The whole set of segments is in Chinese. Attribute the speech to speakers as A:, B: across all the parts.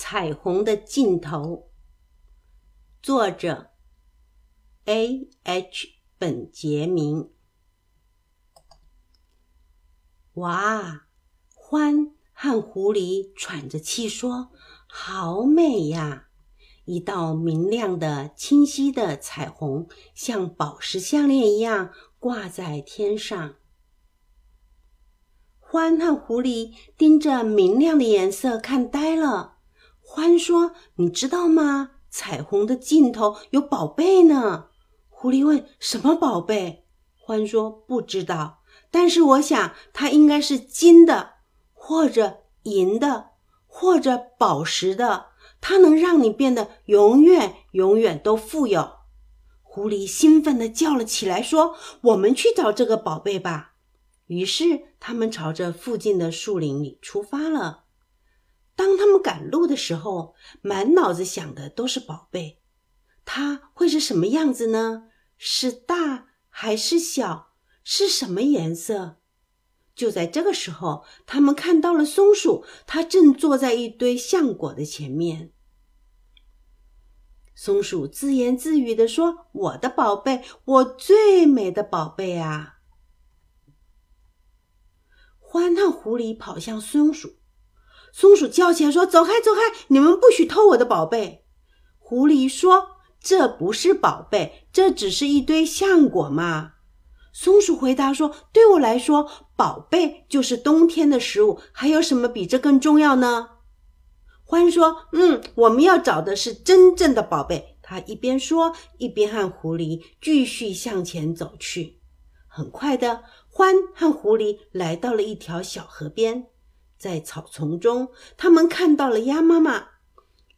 A: 彩虹的尽头，作者 A. H. 本杰明。哇，獾和狐狸喘着气说：“好美呀！一道明亮的、清晰的彩虹，像宝石项链一样挂在天上。”獾和狐狸盯着明亮的颜色看呆了。獾说：“你知道吗？彩虹的尽头有宝贝呢。”狐狸问：“什么宝贝？”獾说：“不知道，但是我想它应该是金的，或者银的，或者宝石的。它能让你变得永远、永远都富有。”狐狸兴奋地叫了起来，说：“我们去找这个宝贝吧！”于是他们朝着附近的树林里出发了。当他们赶路的时候，满脑子想的都是宝贝。它会是什么样子呢？是大还是小？是什么颜色？就在这个时候，他们看到了松鼠，它正坐在一堆橡果的前面。松鼠自言自语地说：“我的宝贝，我最美的宝贝啊！”欢腾狐狸跑向松鼠。松鼠叫起来说：“走开，走开！你们不许偷我的宝贝！”狐狸说：“这不是宝贝，这只是一堆橡果嘛。”松鼠回答说：“对我来说，宝贝就是冬天的食物。还有什么比这更重要呢？”獾说：“嗯，我们要找的是真正的宝贝。”他一边说，一边和狐狸继续向前走去。很快的，獾和狐狸来到了一条小河边。在草丛中，他们看到了鸭妈妈。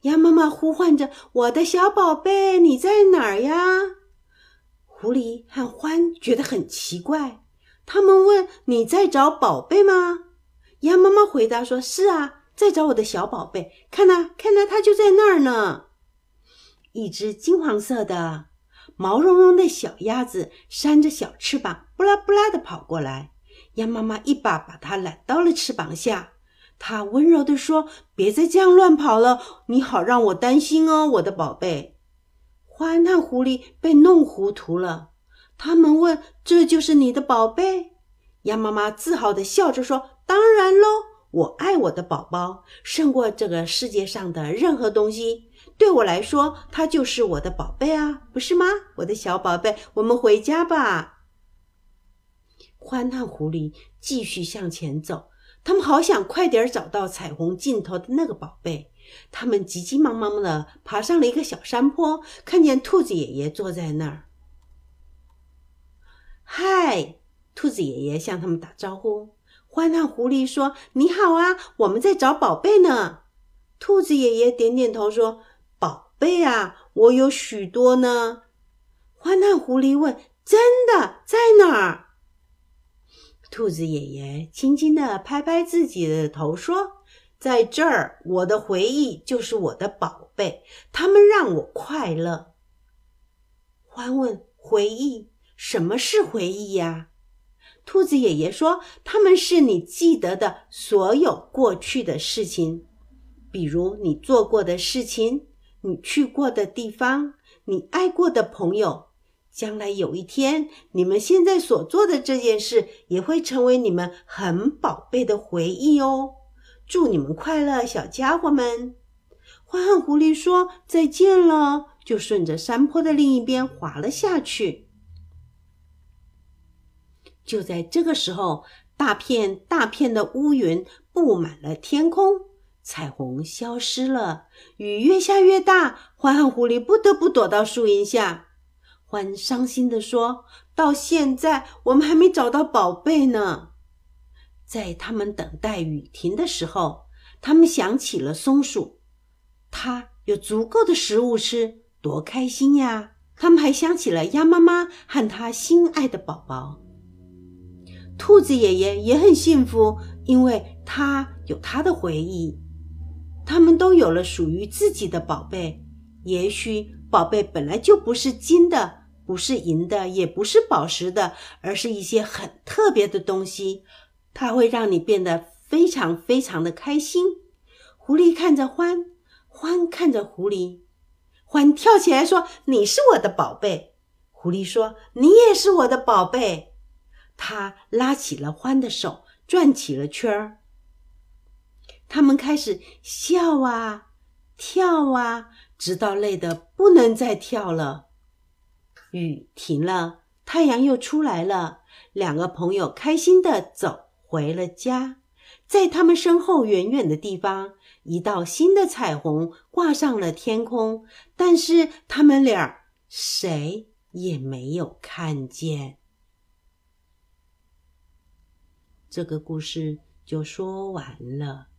A: 鸭妈妈呼唤着：“我的小宝贝，你在哪儿呀？”狐狸和獾觉得很奇怪，他们问：“你在找宝贝吗？”鸭妈妈回答说：“是啊，在找我的小宝贝。看呐，看呐，它就在那儿呢。”一只金黄色的、毛茸茸的小鸭子扇着小翅膀，布拉布拉的跑过来。鸭妈妈一把把它揽到了翅膀下，她温柔地说：“别再这样乱跑了，你好让我担心哦，我的宝贝。”獾和狐狸被弄糊涂了，他们问：“这就是你的宝贝？”鸭妈妈自豪地笑着说：“当然喽，我爱我的宝宝胜过这个世界上的任何东西。对我来说，它就是我的宝贝啊，不是吗，我的小宝贝？我们回家吧。”獾和狐狸继续向前走，他们好想快点找到彩虹尽头的那个宝贝。他们急急忙忙地爬上了一个小山坡，看见兔子爷爷坐在那儿。嗨，兔子爷爷向他们打招呼。獾和狐狸说：“你好啊，我们在找宝贝呢。”兔子爷爷点点头说：“宝贝啊，我有许多呢。”獾和狐狸问：“真的在哪儿？”兔子爷爷轻轻地拍拍自己的头，说：“在这儿，我的回忆就是我的宝贝，它们让我快乐。”欢问：“回忆？什么是回忆呀？”兔子爷爷说：“它们是你记得的所有过去的事情，比如你做过的事情，你去过的地方，你爱过的朋友。”将来有一天，你们现在所做的这件事也会成为你们很宝贝的回忆哦。祝你们快乐，小家伙们！獾和狐狸说再见了，就顺着山坡的另一边滑了下去。就在这个时候，大片大片的乌云布满了天空，彩虹消失了，雨越下越大，獾和狐狸不得不躲到树荫下。欢伤心地说：“到现在，我们还没找到宝贝呢。”在他们等待雨停的时候，他们想起了松鼠，它有足够的食物吃，多开心呀！他们还想起了鸭妈妈和它心爱的宝宝。兔子爷爷也很幸福，因为他有他的回忆。他们都有了属于自己的宝贝。也许宝贝本来就不是金的。不是银的，也不是宝石的，而是一些很特别的东西，它会让你变得非常非常的开心。狐狸看着獾，獾看着狐狸，獾跳起来说：“你是我的宝贝。”狐狸说：“你也是我的宝贝。”他拉起了獾的手，转起了圈儿。他们开始笑啊，跳啊，直到累得不能再跳了。雨停了，太阳又出来了。两个朋友开心的走回了家。在他们身后远远的地方，一道新的彩虹挂上了天空，但是他们俩谁也没有看见。这个故事就说完了。